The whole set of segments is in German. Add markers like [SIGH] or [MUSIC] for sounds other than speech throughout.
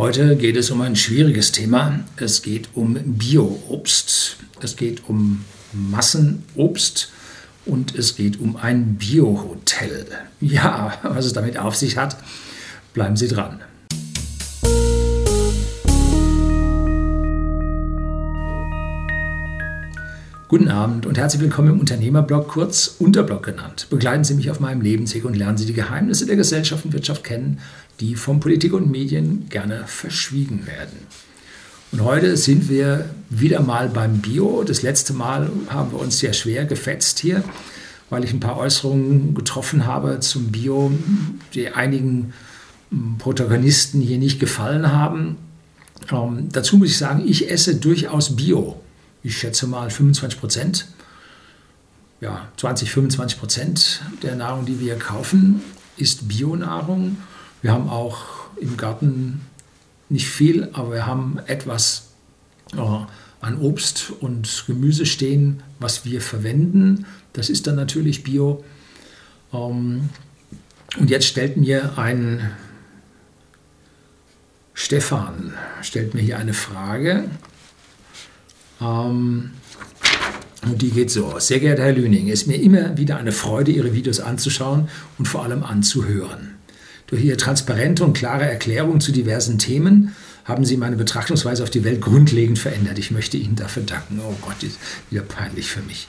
Heute geht es um ein schwieriges Thema. Es geht um Bio-Obst. Es geht um Massenobst und es geht um ein Biohotel. Ja, was es damit auf sich hat, bleiben Sie dran. Guten Abend und herzlich willkommen im Unternehmerblog, kurz Unterblog genannt. Begleiten Sie mich auf meinem Lebensweg und lernen Sie die Geheimnisse der Gesellschaft und Wirtschaft kennen, die von Politik und Medien gerne verschwiegen werden. Und heute sind wir wieder mal beim Bio. Das letzte Mal haben wir uns sehr schwer gefetzt hier, weil ich ein paar Äußerungen getroffen habe zum Bio, die einigen hm, Protagonisten hier nicht gefallen haben. Ähm, dazu muss ich sagen, ich esse durchaus Bio ich schätze mal 25 Prozent, ja, 20, 25 Prozent der Nahrung, die wir kaufen, ist Bionahrung. Wir haben auch im Garten nicht viel, aber wir haben etwas äh, an Obst und Gemüse stehen, was wir verwenden. Das ist dann natürlich Bio. Ähm, und jetzt stellt mir ein Stefan, stellt mir hier eine Frage. Ähm, und die geht so. Sehr geehrter Herr Lüning, es ist mir immer wieder eine Freude, Ihre Videos anzuschauen und vor allem anzuhören. Durch Ihre transparente und klare Erklärung zu diversen Themen haben Sie meine Betrachtungsweise auf die Welt grundlegend verändert. Ich möchte Ihnen dafür danken. Oh Gott, ist wieder peinlich für mich.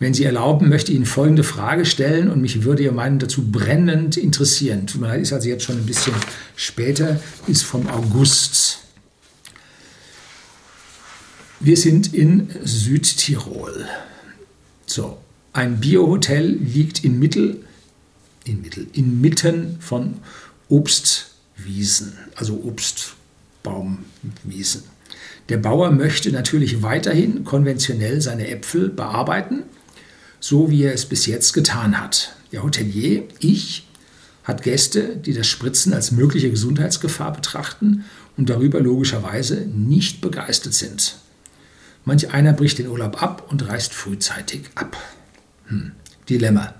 Wenn Sie erlauben, möchte ich Ihnen folgende Frage stellen und mich würde Ihr Meinung dazu brennend interessieren. Tut mir leid, ist also jetzt schon ein bisschen später, ist vom August wir sind in Südtirol. So, ein Biohotel liegt in Mittel, in Mittel, inmitten von Obstwiesen, also Obstbaumwiesen. Der Bauer möchte natürlich weiterhin konventionell seine Äpfel bearbeiten, so wie er es bis jetzt getan hat. Der Hotelier, ich, hat Gäste, die das Spritzen als mögliche Gesundheitsgefahr betrachten und darüber logischerweise nicht begeistert sind. Manch einer bricht den Urlaub ab und reist frühzeitig ab. Hm. Dilemma.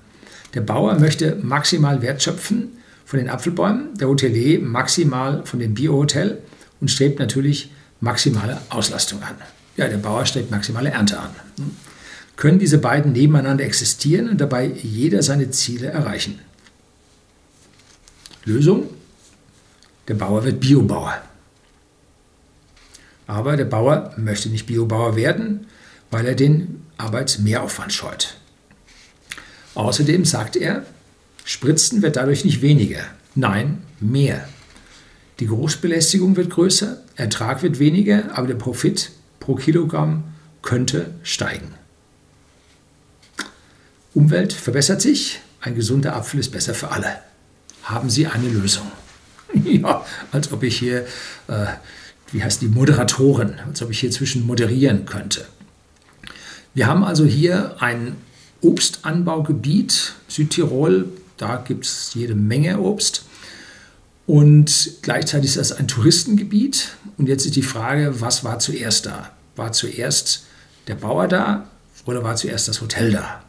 Der Bauer möchte maximal Wert schöpfen von den Apfelbäumen, der Hotelier maximal von dem Biohotel und strebt natürlich maximale Auslastung an. Ja, der Bauer strebt maximale Ernte an. Hm. Können diese beiden nebeneinander existieren und dabei jeder seine Ziele erreichen? Lösung? Der Bauer wird Biobauer. Aber der Bauer möchte nicht Biobauer werden, weil er den Arbeitsmehraufwand scheut. Außerdem sagt er, Spritzen wird dadurch nicht weniger, nein, mehr. Die Geruchsbelästigung wird größer, Ertrag wird weniger, aber der Profit pro Kilogramm könnte steigen. Umwelt verbessert sich, ein gesunder Apfel ist besser für alle. Haben Sie eine Lösung? [LAUGHS] Ja, als ob ich hier äh, wie heißt die Moderatorin, als ob ich hier zwischen moderieren könnte. Wir haben also hier ein Obstanbaugebiet, Südtirol, da gibt es jede Menge Obst. Und gleichzeitig ist das ein Touristengebiet. Und jetzt ist die Frage, was war zuerst da? War zuerst der Bauer da oder war zuerst das Hotel da?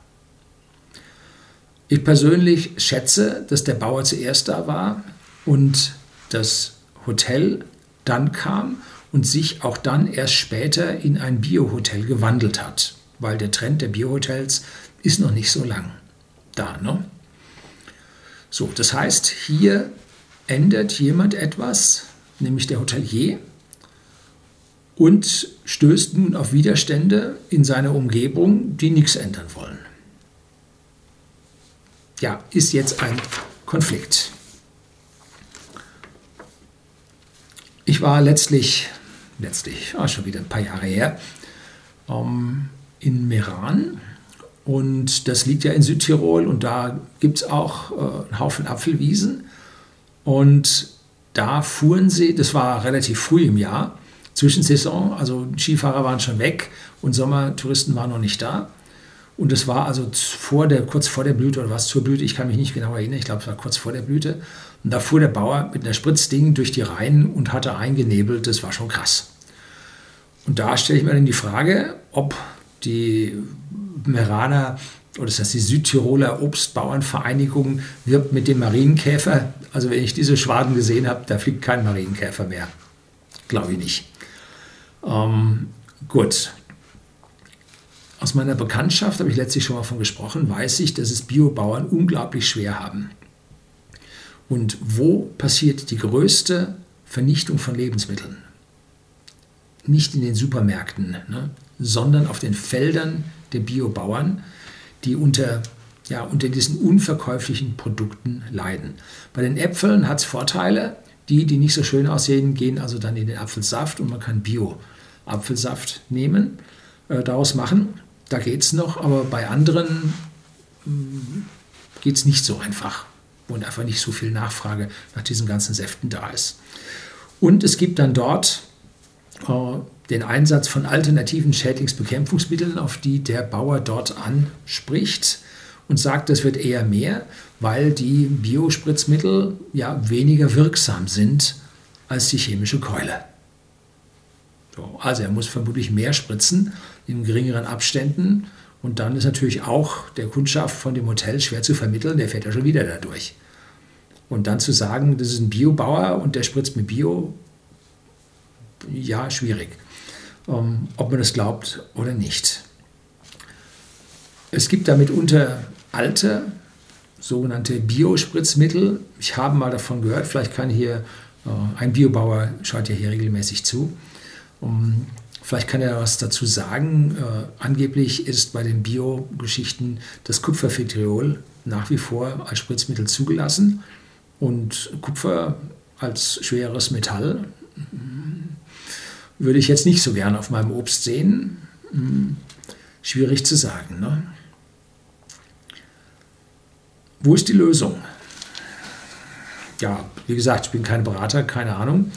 Ich persönlich schätze, dass der Bauer zuerst da war und das Hotel dann kam und sich auch dann erst später in ein Biohotel gewandelt hat, weil der Trend der Biohotels ist noch nicht so lang da. Ne? So, das heißt, hier ändert jemand etwas, nämlich der Hotelier, und stößt nun auf Widerstände in seiner Umgebung, die nichts ändern wollen. Ja, ist jetzt ein Konflikt. Ich war letztlich, letztlich, ah, schon wieder ein paar Jahre her, ähm, in Meran. Und das liegt ja in Südtirol und da gibt es auch äh, einen Haufen Apfelwiesen. Und da fuhren sie, das war relativ früh im Jahr, Zwischensaison, also Skifahrer waren schon weg und Sommertouristen waren noch nicht da. Und das war also vor der, kurz vor der Blüte oder was zur Blüte, ich kann mich nicht genau erinnern, ich glaube, es war kurz vor der Blüte. Und da fuhr der Bauer mit einer Spritzding durch die Reihen und hatte eingenebelt, das war schon krass. Und da stelle ich mir dann die Frage, ob die Meraner oder das heißt die Südtiroler Obstbauernvereinigung wirbt mit dem Marienkäfer. Also wenn ich diese Schwaden gesehen habe, da fliegt kein Marienkäfer mehr. Glaube ich nicht. Ähm, gut. Aus meiner Bekanntschaft, habe ich letztlich schon mal von gesprochen, weiß ich, dass es Biobauern unglaublich schwer haben. Und wo passiert die größte Vernichtung von Lebensmitteln? Nicht in den Supermärkten, ne, sondern auf den Feldern der Biobauern, die unter, ja, unter diesen unverkäuflichen Produkten leiden. Bei den Äpfeln hat es Vorteile. Die, die nicht so schön aussehen, gehen also dann in den Apfelsaft und man kann Bio-Apfelsaft nehmen, äh, daraus machen. Da geht es noch, aber bei anderen hm, geht es nicht so einfach und einfach nicht so viel Nachfrage nach diesen ganzen Säften da ist. Und es gibt dann dort äh, den Einsatz von alternativen Schädlingsbekämpfungsmitteln, auf die der Bauer dort anspricht und sagt, das wird eher mehr, weil die Biospritzmittel ja weniger wirksam sind als die chemische Keule. So, also er muss vermutlich mehr spritzen in geringeren Abständen und dann ist natürlich auch der Kundschaft von dem Hotel schwer zu vermitteln, der fährt ja schon wieder dadurch. Und dann zu sagen, das ist ein Biobauer und der spritzt mit Bio, ja, schwierig ähm, ob man das glaubt oder nicht. Es gibt da mitunter alte, sogenannte Biospritzmittel. Ich habe mal davon gehört, vielleicht kann hier äh, ein Biobauer, schaut ja hier regelmäßig zu. Um, vielleicht kann er was dazu sagen. Äh, angeblich ist bei den Bio-Geschichten das Kupfervitriol nach wie vor als Spritzmittel zugelassen und Kupfer als schweres Metall würde ich jetzt nicht so gern auf meinem Obst sehen. Hm, schwierig zu sagen. Ne? Wo ist die Lösung? Ja, wie gesagt, ich bin kein Berater, keine Ahnung.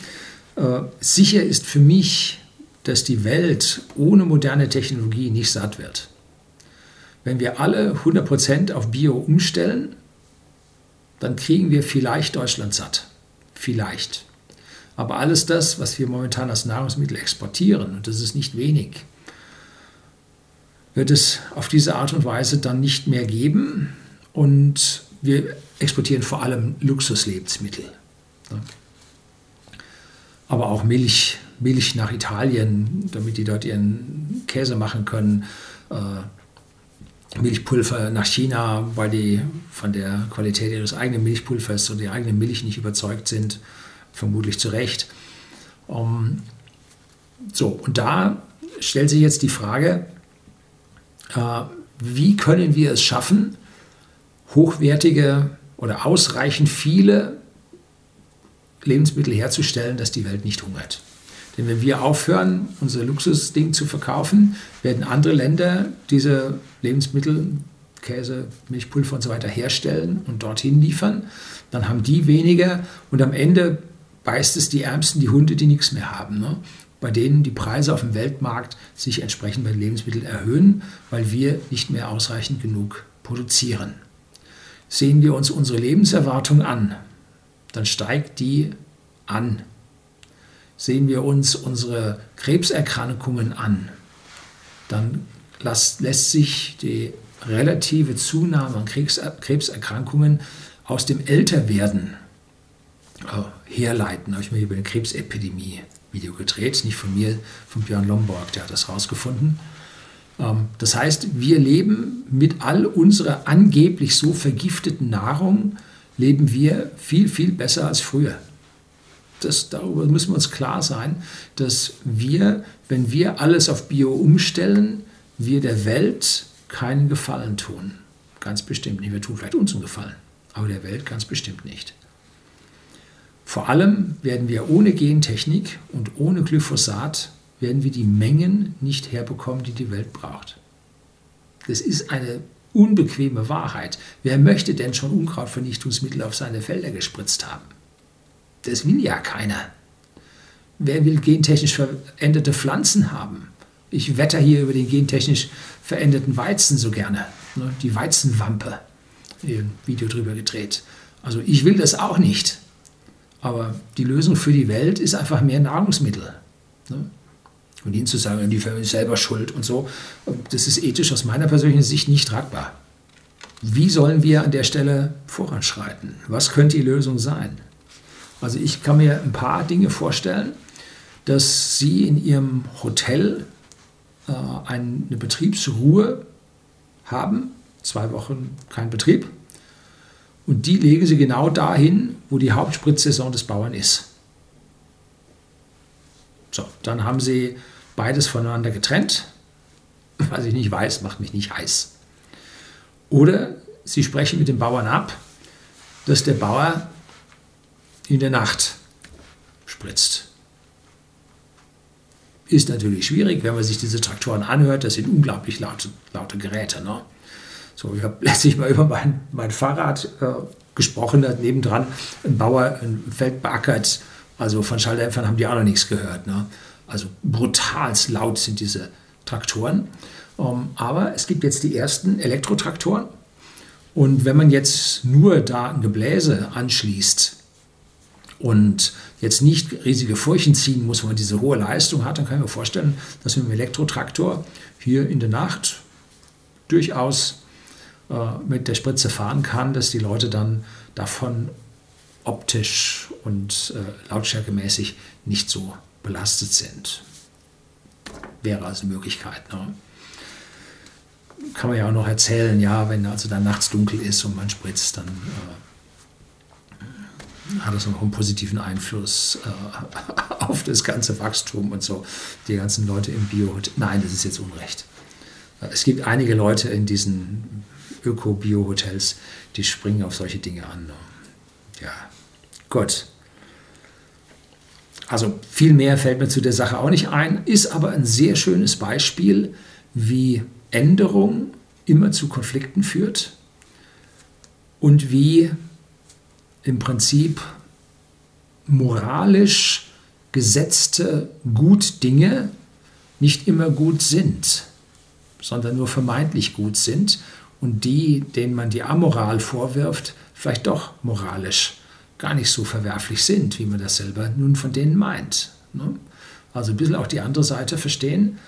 Äh, sicher ist für mich, dass die Welt ohne moderne Technologie nicht satt wird. Wenn wir alle 100% auf Bio umstellen, dann kriegen wir vielleicht Deutschland satt. Vielleicht. Aber alles das, was wir momentan als Nahrungsmittel exportieren, und das ist nicht wenig, wird es auf diese Art und Weise dann nicht mehr geben. Und wir exportieren vor allem Luxuslebensmittel. Aber auch Milch, Milch nach Italien, damit die dort ihren Käse machen können. Äh, Milchpulver nach China, weil die von der Qualität ihres eigenen Milchpulvers und der eigenen Milch nicht überzeugt sind vermutlich zu Recht. Um, so, und da stellt sich jetzt die Frage, äh, wie können wir es schaffen, hochwertige oder ausreichend viele Lebensmittel herzustellen, dass die Welt nicht hungert. Denn wenn wir aufhören, unser Luxusding zu verkaufen, werden andere Länder diese Lebensmittel, Käse, Milchpulver und so weiter herstellen und dorthin liefern. Dann haben die weniger und am Ende beißt es die Ärmsten, die Hunde, die nichts mehr haben. Ne? Bei denen die Preise auf dem Weltmarkt sich entsprechend bei Lebensmitteln erhöhen, weil wir nicht mehr ausreichend genug produzieren. Sehen wir uns unsere Lebenserwartung an, dann steigt die an. Sehen wir uns unsere Krebserkrankungen an, dann lässt, sich die relative Zunahme an Krebserkrankungen aus dem Älterwerden äh, herleiten. Habe ich mir über eine Krebsepidemie Video gedreht, nicht von mir, von Björn Lomborg, der hat das rausgefunden. Ähm, das heißt, wir leben mit all unserer angeblich so vergifteten Nahrung, leben wir viel, viel besser als früher. Das, darüber müssen wir uns klar sein, dass wir, wenn wir alles auf Bio umstellen, wir der Welt keinen Gefallen tun. Ganz bestimmt nicht. Wir tun vielleicht uns einen Gefallen, aber der Welt ganz bestimmt nicht. Vor allem werden wir ohne Gentechnik und ohne Glyphosat werden wir die Mengen nicht herbekommen, die die Welt braucht. Das ist eine unbequeme Wahrheit. Wer möchte denn schon Unkrautvernichtungsmittel auf seine Felder gespritzt haben? Das will ja keiner. Wer will gentechnisch veränderte Pflanzen haben? Ich wetter hier über den gentechnisch veränderten Weizen so gerne. Ne? Die Weizenwampe. Hier ein Video drüber gedreht. Also ich will das auch nicht. Aber die Lösung für die Welt ist einfach mehr Nahrungsmittel. Ne? Und ihnen zu sagen, die Firma ist selber schuld und so, das ist ethisch aus meiner persönlichen Sicht nicht tragbar. wie sollen wir an der Stelle voranschreiten? Was könnte die Lösung sein? Also ich kann mir ein paar Dinge vorstellen, dass Sie in Ihrem Hotel äh, eine Betriebsruhe haben, zwei Wochen kein Betrieb, und die legen Sie genau dahin, wo die Hauptspritzsaison des Bauern ist. So, dann haben Sie beides voneinander getrennt. [LAUGHS] Was ich nicht weiß, macht mich nicht heiß. Oder Sie sprechen mit dem Bauern ab, dass der Bauer in der Nacht spritzt. Ist natürlich schwierig, wenn man sich diese Traktoren anhört. Das sind unglaublich laute, laute Geräte. Ne? So, ich habe [LAUGHS] letztlich mal über mein, mein Fahrrad äh, gesprochen, da nebendran ein Bauer ein Feld beackert. Also von Schalldämpfern haben die noch nichts gehört. Ne? Also brutal laut sind diese Traktoren. Um, ähm, aber es gibt jetzt die ersten Elektrotraktoren. Und wenn man jetzt nur da ein Gebläse anschließt, und jetzt nicht riesige Furchen ziehen muss, wenn man diese hohe Leistung hat, dann kann ich mir vorstellen, dass man mit dem Elektrotraktor hier in der Nacht durchaus äh, mit der Spritze fahren kann, dass die Leute dann davon optisch und äh, lautstärkemäßig nicht so belastet sind. Wäre also eine Möglichkeit. Ne? Kann man ja auch noch erzählen, ja, wenn also dann nachts dunkel ist und man spritzt, dann äh, hat das noch einen positiven Einfluss äh, [LAUGHS] auf das ganze Wachstum und so. Die ganzen Leute im Bio. Nein, das ist jetzt Unrecht. Es gibt einige Leute in diesen Öko-Bio-Hotels, die springen auf solche Dinge an. Ja, gut. Also viel mehr fällt mir zu der Sache auch nicht ein, ist aber ein sehr schönes Beispiel, wie Änderung immer zu Konflikten führt und wie im Prinzip moralisch gesetzte Gutdinge nicht immer gut sind, sondern nur vermeintlich gut sind und die, denen man die Amoral vorwirft, vielleicht doch moralisch gar nicht so verwerflich sind, wie man das selber nun von denen meint. Ne? Also ein bisschen auch die andere Seite verstehen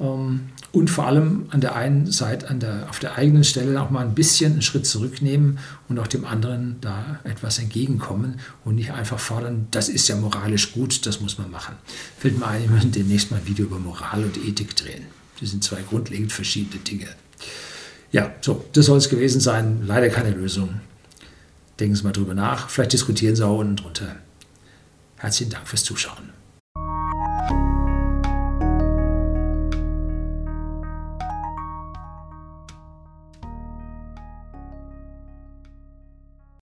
ähm, und vor allem an der einen Seite, an der, auf der eigenen Stelle auch mal ein bisschen einen Schritt zurücknehmen und auch dem anderen da etwas entgegenkommen und nicht einfach fordern, das ist ja moralisch gut, das muss man machen. Fällt mir ein, wir müssen demnächst mal ein Video über Moral und Ethik drehen. Das sind zwei grundlegend verschiedene Dinge. Ja, so, das soll es gewesen sein. Leider keine Lösung. Denken Sie mal drüber nach. Vielleicht diskutieren Sie auch unten drunter. Herzlichen Dank fürs Zuschauen.